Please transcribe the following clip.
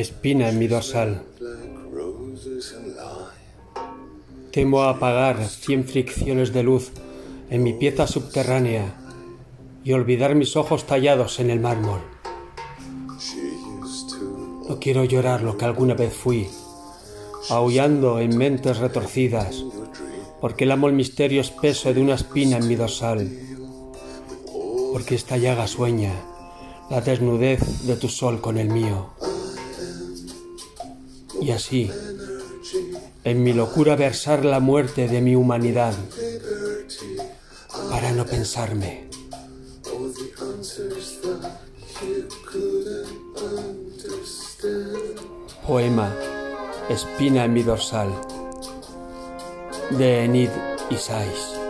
espina en mi dorsal. Temo apagar cien fricciones de luz en mi pieza subterránea y olvidar mis ojos tallados en el mármol. No quiero llorar lo que alguna vez fui, aullando en mentes retorcidas, porque amo el misterio espeso de una espina en mi dorsal, porque esta llaga sueña la desnudez de tu sol con el mío. Y así, en mi locura versar la muerte de mi humanidad, para no pensarme. Poema Espina en mi dorsal de Enid Isais.